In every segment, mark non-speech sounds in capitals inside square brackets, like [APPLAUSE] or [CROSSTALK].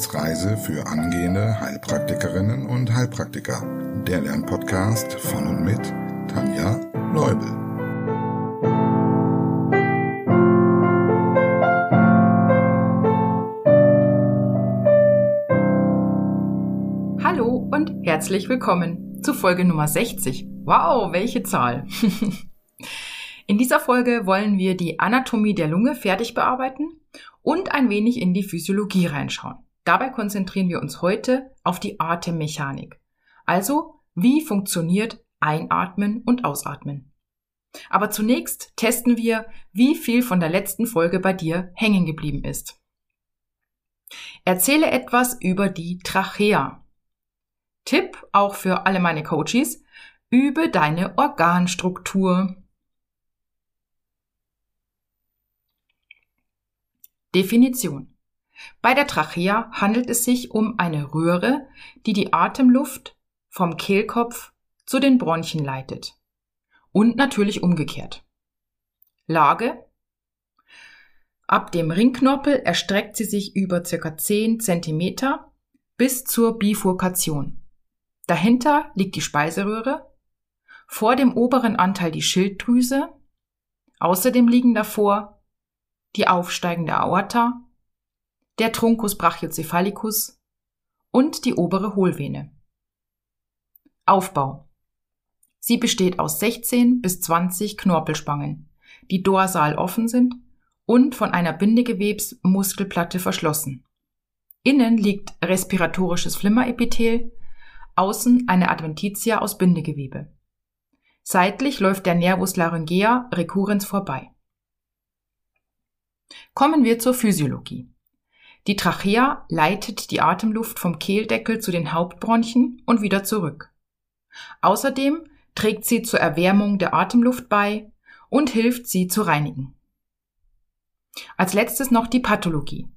Wissensreise für angehende Heilpraktikerinnen und Heilpraktiker. Der Lernpodcast von und mit Tanja Leubel. Hallo und herzlich willkommen zu Folge Nummer 60. Wow, welche Zahl! [LAUGHS] In dieser Folge wollen wir die Anatomie der Lunge fertig bearbeiten und ein wenig in die Physiologie reinschauen. Dabei konzentrieren wir uns heute auf die Atemmechanik. Also, wie funktioniert Einatmen und Ausatmen? Aber zunächst testen wir, wie viel von der letzten Folge bei dir hängen geblieben ist. Erzähle etwas über die Trachea. Tipp auch für alle meine Coaches, übe deine Organstruktur. Definition. Bei der Trachea handelt es sich um eine Röhre, die die Atemluft vom Kehlkopf zu den Bronchien leitet. Und natürlich umgekehrt. Lage. Ab dem Ringknorpel erstreckt sie sich über circa 10 cm bis zur Bifurkation. Dahinter liegt die Speiseröhre, vor dem oberen Anteil die Schilddrüse, außerdem liegen davor die aufsteigende Aorta, der Truncus brachiocephalicus und die obere Hohlvene. Aufbau. Sie besteht aus 16 bis 20 Knorpelspangen, die dorsal offen sind und von einer Bindegewebsmuskelplatte verschlossen. Innen liegt respiratorisches Flimmerepithel, außen eine Adventitia aus Bindegewebe. Seitlich läuft der Nervus laryngea recurrens vorbei. Kommen wir zur Physiologie. Die Trachea leitet die Atemluft vom Kehldeckel zu den Hauptbronchien und wieder zurück. Außerdem trägt sie zur Erwärmung der Atemluft bei und hilft sie zu reinigen. Als letztes noch die Pathologie.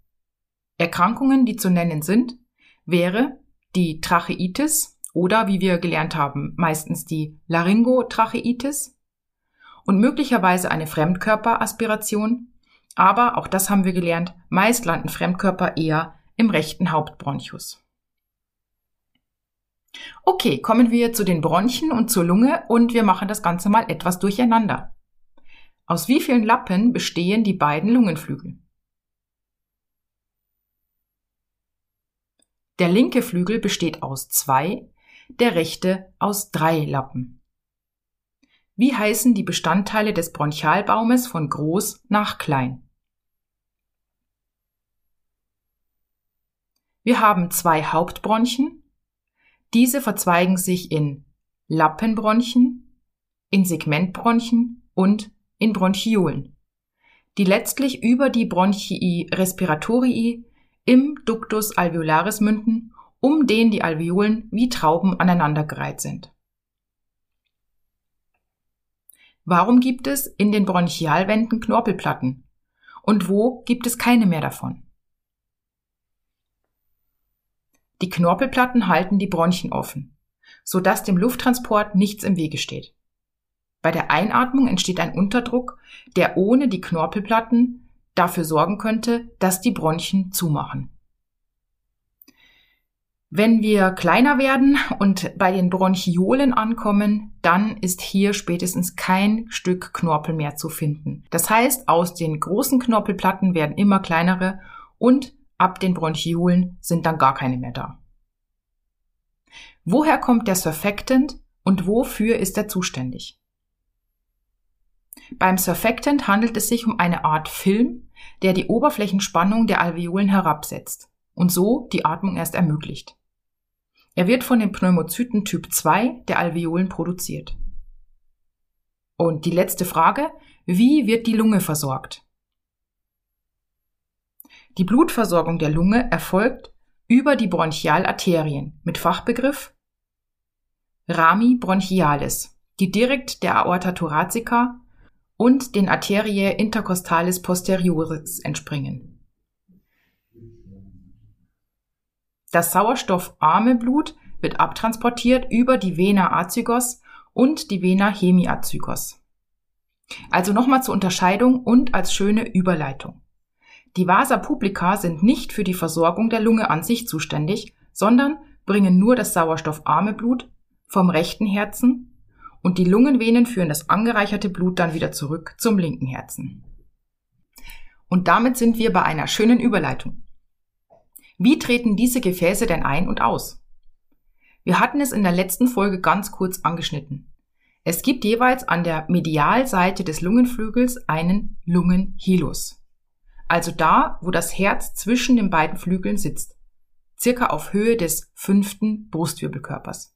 Erkrankungen, die zu nennen sind, wäre die Tracheitis oder, wie wir gelernt haben, meistens die Laryngotracheitis und möglicherweise eine Fremdkörperaspiration aber, auch das haben wir gelernt, meist landen Fremdkörper eher im rechten Hauptbronchus. Okay, kommen wir zu den Bronchien und zur Lunge und wir machen das Ganze mal etwas durcheinander. Aus wie vielen Lappen bestehen die beiden Lungenflügel? Der linke Flügel besteht aus zwei, der rechte aus drei Lappen. Wie heißen die Bestandteile des Bronchialbaumes von groß nach klein? Wir haben zwei Hauptbronchien. Diese verzweigen sich in Lappenbronchien, in Segmentbronchien und in Bronchiolen, die letztlich über die Bronchii respiratorii im Ductus alveolaris münden, um den die Alveolen wie Trauben aneinandergereiht sind. Warum gibt es in den Bronchialwänden Knorpelplatten? Und wo gibt es keine mehr davon? Die Knorpelplatten halten die Bronchien offen, sodass dem Lufttransport nichts im Wege steht. Bei der Einatmung entsteht ein Unterdruck, der ohne die Knorpelplatten dafür sorgen könnte, dass die Bronchien zumachen. Wenn wir kleiner werden und bei den Bronchiolen ankommen, dann ist hier spätestens kein Stück Knorpel mehr zu finden. Das heißt, aus den großen Knorpelplatten werden immer kleinere und ab den Bronchiolen sind dann gar keine mehr da. Woher kommt der Surfactant und wofür ist er zuständig? Beim Surfactant handelt es sich um eine Art Film, der die Oberflächenspannung der Alveolen herabsetzt und so die Atmung erst ermöglicht. Er wird von den Pneumozyten Typ 2 der Alveolen produziert. Und die letzte Frage, wie wird die Lunge versorgt? Die Blutversorgung der Lunge erfolgt über die Bronchialarterien mit Fachbegriff Rami bronchialis, die direkt der Aorta thoracica und den Arteriae intercostalis posterioris entspringen. Das sauerstoffarme Blut wird abtransportiert über die Vena azygos und die Vena hemiazygos. Also nochmal zur Unterscheidung und als schöne Überleitung. Die Vasa publica sind nicht für die Versorgung der Lunge an sich zuständig, sondern bringen nur das sauerstoffarme Blut vom rechten Herzen und die Lungenvenen führen das angereicherte Blut dann wieder zurück zum linken Herzen. Und damit sind wir bei einer schönen Überleitung. Wie treten diese Gefäße denn ein und aus? Wir hatten es in der letzten Folge ganz kurz angeschnitten. Es gibt jeweils an der Medialseite des Lungenflügels einen Lungenhilus. Also da, wo das Herz zwischen den beiden Flügeln sitzt. Circa auf Höhe des fünften Brustwirbelkörpers.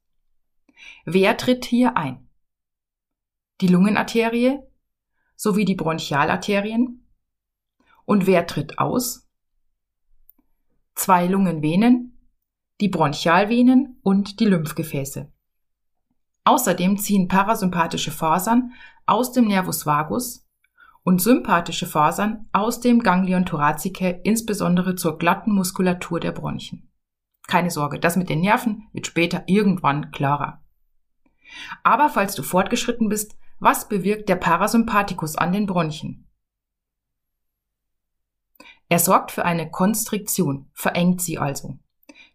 Wer tritt hier ein? Die Lungenarterie sowie die Bronchialarterien. Und wer tritt aus? Zwei Lungenvenen, die Bronchialvenen und die Lymphgefäße. Außerdem ziehen parasympathische Fasern aus dem Nervus vagus und sympathische Fasern aus dem Ganglion thoracicae insbesondere zur glatten Muskulatur der Bronchien. Keine Sorge, das mit den Nerven wird später irgendwann klarer. Aber falls du fortgeschritten bist, was bewirkt der Parasympathikus an den Bronchien? Er sorgt für eine Konstriktion, verengt sie also.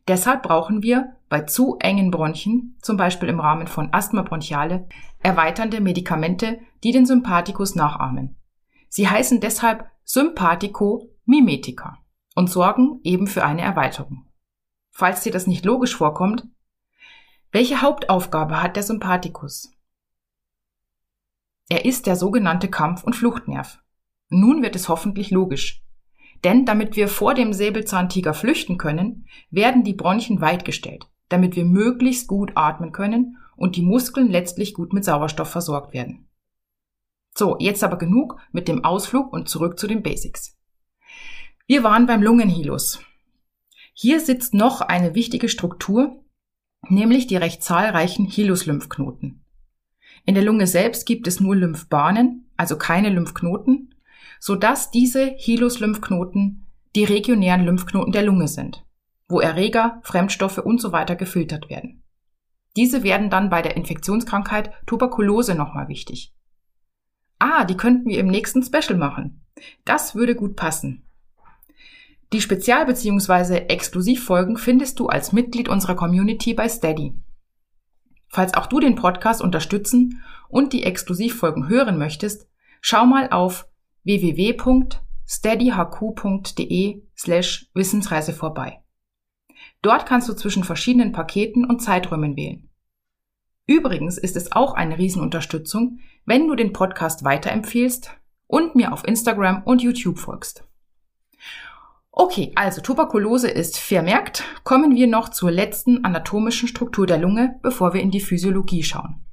Deshalb brauchen wir bei zu engen Bronchien, zum Beispiel im Rahmen von Asthma bronchiale, erweiternde Medikamente, die den Sympathikus nachahmen. Sie heißen deshalb Sympathico-Mimetika und sorgen eben für eine Erweiterung. Falls dir das nicht logisch vorkommt, welche Hauptaufgabe hat der Sympathikus? Er ist der sogenannte Kampf- und Fluchtnerv. Nun wird es hoffentlich logisch. Denn damit wir vor dem Säbelzahntiger flüchten können, werden die Bronchien weitgestellt, damit wir möglichst gut atmen können und die Muskeln letztlich gut mit Sauerstoff versorgt werden. So, jetzt aber genug mit dem Ausflug und zurück zu den Basics. Wir waren beim Lungenhilus. Hier sitzt noch eine wichtige Struktur, nämlich die recht zahlreichen Hilus-Lymphknoten. In der Lunge selbst gibt es nur Lymphbahnen, also keine Lymphknoten, sodass diese Hilus-Lymphknoten die regionären Lymphknoten der Lunge sind, wo Erreger, Fremdstoffe und so weiter gefiltert werden. Diese werden dann bei der Infektionskrankheit Tuberkulose nochmal wichtig. Ah, die könnten wir im nächsten Special machen. Das würde gut passen. Die Spezial- bzw. Exklusivfolgen findest du als Mitglied unserer Community bei Steady. Falls auch du den Podcast unterstützen und die Exklusivfolgen hören möchtest, schau mal auf www.steadyhq.de slash Wissensreise vorbei. Dort kannst du zwischen verschiedenen Paketen und Zeiträumen wählen. Übrigens ist es auch eine Riesenunterstützung, wenn du den Podcast weiterempfiehlst und mir auf Instagram und YouTube folgst. Okay, also Tuberkulose ist vermerkt. Kommen wir noch zur letzten anatomischen Struktur der Lunge, bevor wir in die Physiologie schauen.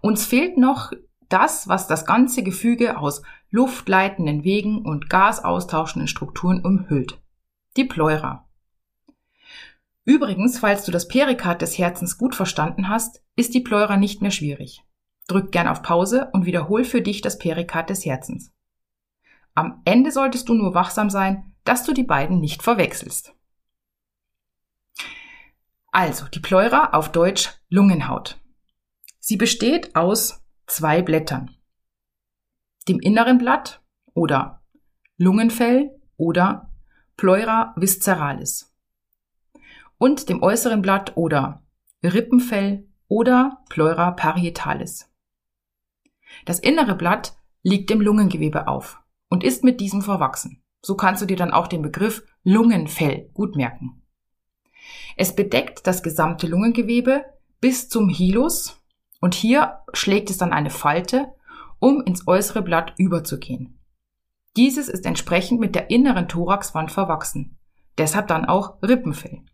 Uns fehlt noch das, was das ganze Gefüge aus luftleitenden Wegen und gasaustauschenden Strukturen umhüllt. Die Pleura. Übrigens, falls du das Perikard des Herzens gut verstanden hast, ist die Pleura nicht mehr schwierig. Drück gern auf Pause und wiederhol für dich das Perikard des Herzens. Am Ende solltest du nur wachsam sein, dass du die beiden nicht verwechselst. Also, die Pleura auf Deutsch Lungenhaut. Sie besteht aus zwei Blättern. Dem inneren Blatt oder Lungenfell oder Pleura visceralis und dem äußeren Blatt oder Rippenfell oder Pleura parietalis. Das innere Blatt liegt dem Lungengewebe auf und ist mit diesem verwachsen. So kannst du dir dann auch den Begriff Lungenfell gut merken. Es bedeckt das gesamte Lungengewebe bis zum Hilus und hier schlägt es dann eine Falte, um ins äußere Blatt überzugehen. Dieses ist entsprechend mit der inneren Thoraxwand verwachsen. Deshalb dann auch Rippenfell.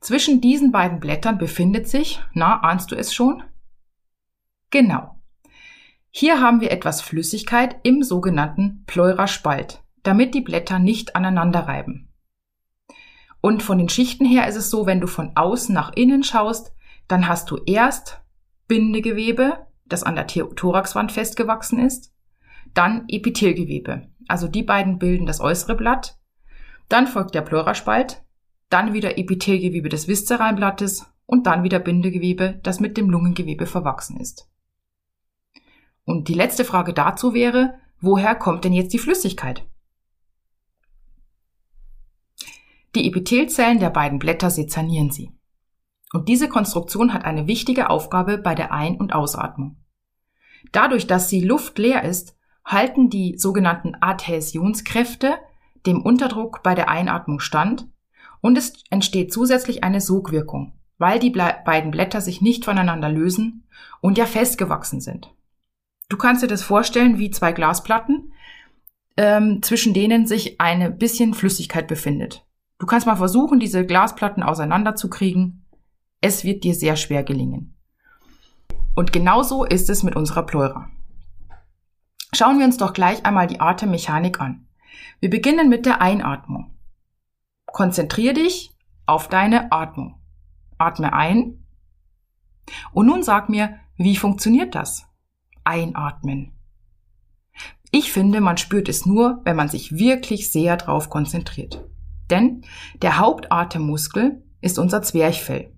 Zwischen diesen beiden Blättern befindet sich, na, ahnst du es schon? Genau. Hier haben wir etwas Flüssigkeit im sogenannten Pleuraspalt, damit die Blätter nicht aneinander reiben. Und von den Schichten her ist es so, wenn du von außen nach innen schaust, dann hast du erst Bindegewebe, das an der Thoraxwand festgewachsen ist, dann Epithelgewebe. Also die beiden bilden das äußere Blatt. Dann folgt der Pleuraspalt, dann wieder Epithelgewebe des viszeralen Blattes und dann wieder Bindegewebe, das mit dem Lungengewebe verwachsen ist. Und die letzte Frage dazu wäre, woher kommt denn jetzt die Flüssigkeit? Die Epithelzellen der beiden Blätter sezernieren sie. Und diese Konstruktion hat eine wichtige Aufgabe bei der Ein- und Ausatmung. Dadurch, dass sie luftleer ist, halten die sogenannten Adhäsionskräfte dem Unterdruck bei der Einatmung stand und es entsteht zusätzlich eine Sogwirkung, weil die beiden Blätter sich nicht voneinander lösen und ja festgewachsen sind. Du kannst dir das vorstellen wie zwei Glasplatten, ähm, zwischen denen sich eine bisschen Flüssigkeit befindet. Du kannst mal versuchen, diese Glasplatten auseinanderzukriegen. Es wird dir sehr schwer gelingen. Und genauso ist es mit unserer Pleura. Schauen wir uns doch gleich einmal die Atemmechanik an. Wir beginnen mit der Einatmung. Konzentrier dich auf deine Atmung. Atme ein. Und nun sag mir, wie funktioniert das? Einatmen. Ich finde, man spürt es nur, wenn man sich wirklich sehr drauf konzentriert. Denn der Hauptatemmuskel ist unser Zwerchfell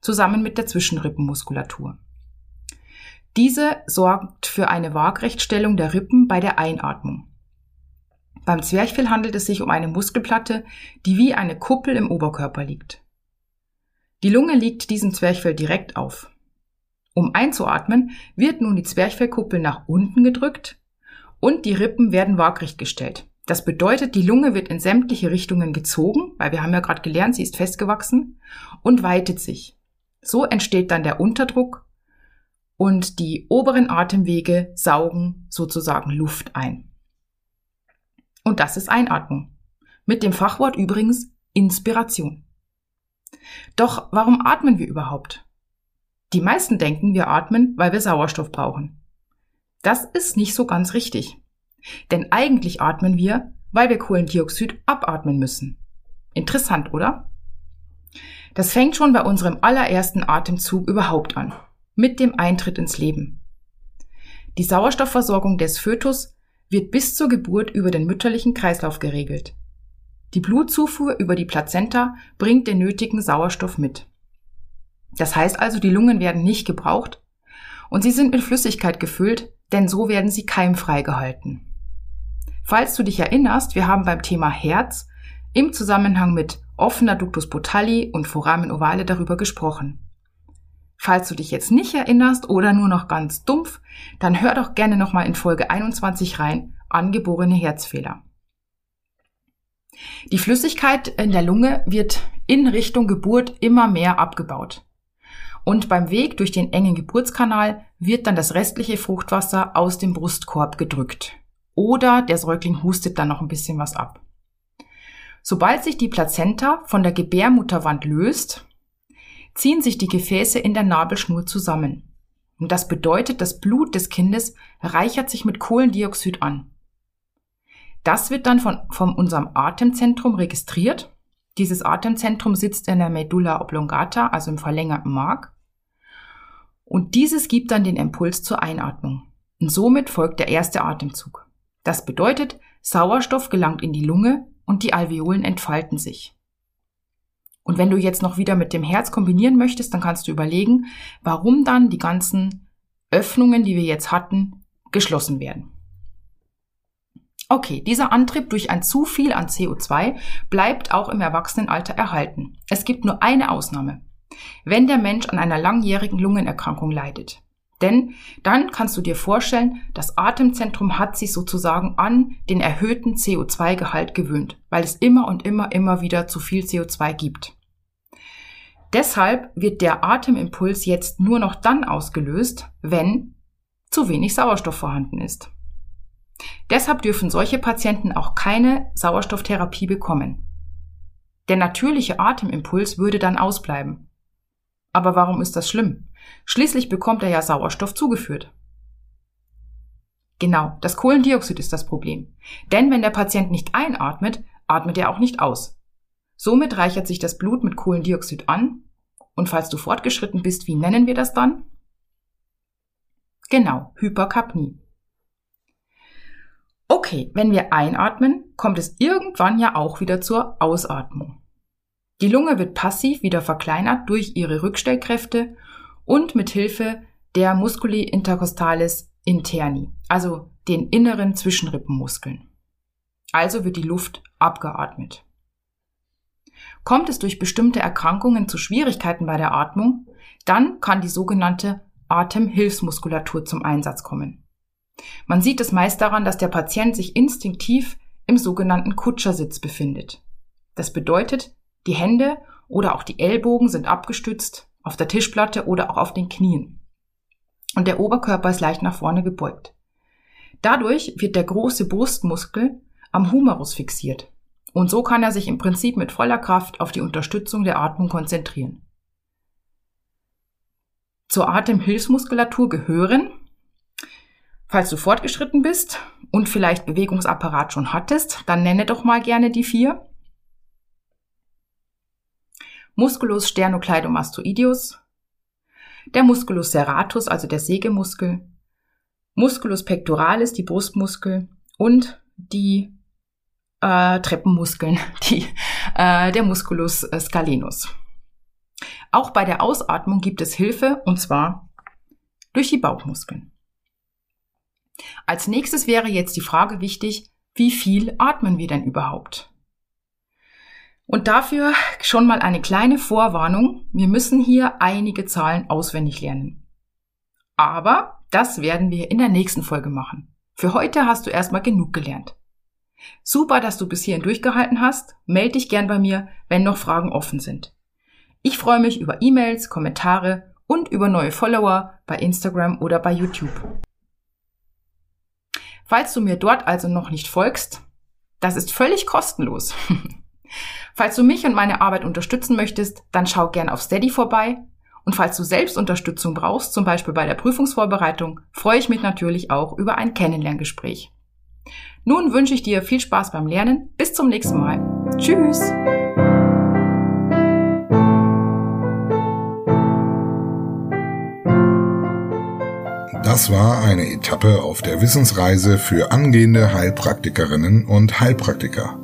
zusammen mit der Zwischenrippenmuskulatur. Diese sorgt für eine Waagrechtstellung der Rippen bei der Einatmung. Beim Zwerchfell handelt es sich um eine Muskelplatte, die wie eine Kuppel im Oberkörper liegt. Die Lunge liegt diesem Zwerchfell direkt auf. Um einzuatmen, wird nun die Zwerchfellkuppel nach unten gedrückt und die Rippen werden waagrecht gestellt. Das bedeutet, die Lunge wird in sämtliche Richtungen gezogen, weil wir haben ja gerade gelernt, sie ist festgewachsen und weitet sich. So entsteht dann der Unterdruck und die oberen Atemwege saugen sozusagen Luft ein. Und das ist Einatmung. Mit dem Fachwort übrigens Inspiration. Doch warum atmen wir überhaupt? Die meisten denken, wir atmen, weil wir Sauerstoff brauchen. Das ist nicht so ganz richtig. Denn eigentlich atmen wir, weil wir Kohlendioxid abatmen müssen. Interessant, oder? Das fängt schon bei unserem allerersten Atemzug überhaupt an, mit dem Eintritt ins Leben. Die Sauerstoffversorgung des Fötus wird bis zur Geburt über den mütterlichen Kreislauf geregelt. Die Blutzufuhr über die Plazenta bringt den nötigen Sauerstoff mit. Das heißt also, die Lungen werden nicht gebraucht und sie sind mit Flüssigkeit gefüllt, denn so werden sie keimfrei gehalten. Falls du dich erinnerst, wir haben beim Thema Herz im Zusammenhang mit offener Ductus botalli und Foramen ovale darüber gesprochen. Falls du dich jetzt nicht erinnerst oder nur noch ganz dumpf, dann hör doch gerne nochmal in Folge 21 rein, angeborene Herzfehler. Die Flüssigkeit in der Lunge wird in Richtung Geburt immer mehr abgebaut. Und beim Weg durch den engen Geburtskanal wird dann das restliche Fruchtwasser aus dem Brustkorb gedrückt. Oder der Säugling hustet dann noch ein bisschen was ab. Sobald sich die Plazenta von der Gebärmutterwand löst, ziehen sich die Gefäße in der Nabelschnur zusammen. Und das bedeutet, das Blut des Kindes reichert sich mit Kohlendioxid an. Das wird dann von, von unserem Atemzentrum registriert. Dieses Atemzentrum sitzt in der Medulla oblongata, also im verlängerten Mark. Und dieses gibt dann den Impuls zur Einatmung. Und somit folgt der erste Atemzug. Das bedeutet, Sauerstoff gelangt in die Lunge und die Alveolen entfalten sich. Und wenn du jetzt noch wieder mit dem Herz kombinieren möchtest, dann kannst du überlegen, warum dann die ganzen Öffnungen, die wir jetzt hatten, geschlossen werden. Okay, dieser Antrieb durch ein zu viel an CO2 bleibt auch im Erwachsenenalter erhalten. Es gibt nur eine Ausnahme. Wenn der Mensch an einer langjährigen Lungenerkrankung leidet. Denn dann kannst du dir vorstellen, das Atemzentrum hat sich sozusagen an den erhöhten CO2-Gehalt gewöhnt, weil es immer und immer, immer wieder zu viel CO2 gibt. Deshalb wird der Atemimpuls jetzt nur noch dann ausgelöst, wenn zu wenig Sauerstoff vorhanden ist. Deshalb dürfen solche Patienten auch keine Sauerstofftherapie bekommen. Der natürliche Atemimpuls würde dann ausbleiben. Aber warum ist das schlimm? Schließlich bekommt er ja Sauerstoff zugeführt. Genau, das Kohlendioxid ist das Problem. Denn wenn der Patient nicht einatmet, atmet er auch nicht aus. Somit reichert sich das Blut mit Kohlendioxid an. Und falls du fortgeschritten bist, wie nennen wir das dann? Genau, Hyperkapnie. Okay, wenn wir einatmen, kommt es irgendwann ja auch wieder zur Ausatmung. Die Lunge wird passiv wieder verkleinert durch ihre Rückstellkräfte und mit Hilfe der Musculi intercostalis interni, also den inneren Zwischenrippenmuskeln. Also wird die Luft abgeatmet. Kommt es durch bestimmte Erkrankungen zu Schwierigkeiten bei der Atmung, dann kann die sogenannte Atemhilfsmuskulatur zum Einsatz kommen. Man sieht es meist daran, dass der Patient sich instinktiv im sogenannten Kutschersitz befindet. Das bedeutet, die Hände oder auch die Ellbogen sind abgestützt auf der Tischplatte oder auch auf den Knien. Und der Oberkörper ist leicht nach vorne gebeugt. Dadurch wird der große Brustmuskel am Humerus fixiert. Und so kann er sich im Prinzip mit voller Kraft auf die Unterstützung der Atmung konzentrieren. Zur Atemhilfsmuskulatur gehören, falls du fortgeschritten bist und vielleicht Bewegungsapparat schon hattest, dann nenne doch mal gerne die vier. Musculus sternocleidomastoideus, der Musculus serratus, also der Sägemuskel, Musculus pectoralis, die Brustmuskel und die äh, Treppenmuskeln, [LAUGHS] die, äh, der Musculus scalenus. Auch bei der Ausatmung gibt es Hilfe, und zwar durch die Bauchmuskeln. Als nächstes wäre jetzt die Frage wichtig, wie viel atmen wir denn überhaupt? Und dafür schon mal eine kleine Vorwarnung. Wir müssen hier einige Zahlen auswendig lernen. Aber das werden wir in der nächsten Folge machen. Für heute hast du erstmal genug gelernt. Super, dass du bis hierhin durchgehalten hast. Meld dich gern bei mir, wenn noch Fragen offen sind. Ich freue mich über E-Mails, Kommentare und über neue Follower bei Instagram oder bei YouTube. Falls du mir dort also noch nicht folgst, das ist völlig kostenlos. [LAUGHS] falls du mich und meine Arbeit unterstützen möchtest, dann schau gern auf Steady vorbei. Und falls du selbst Unterstützung brauchst, zum Beispiel bei der Prüfungsvorbereitung, freue ich mich natürlich auch über ein Kennenlerngespräch. Nun wünsche ich dir viel Spaß beim Lernen. Bis zum nächsten Mal. Tschüss! Das war eine Etappe auf der Wissensreise für angehende Heilpraktikerinnen und Heilpraktiker.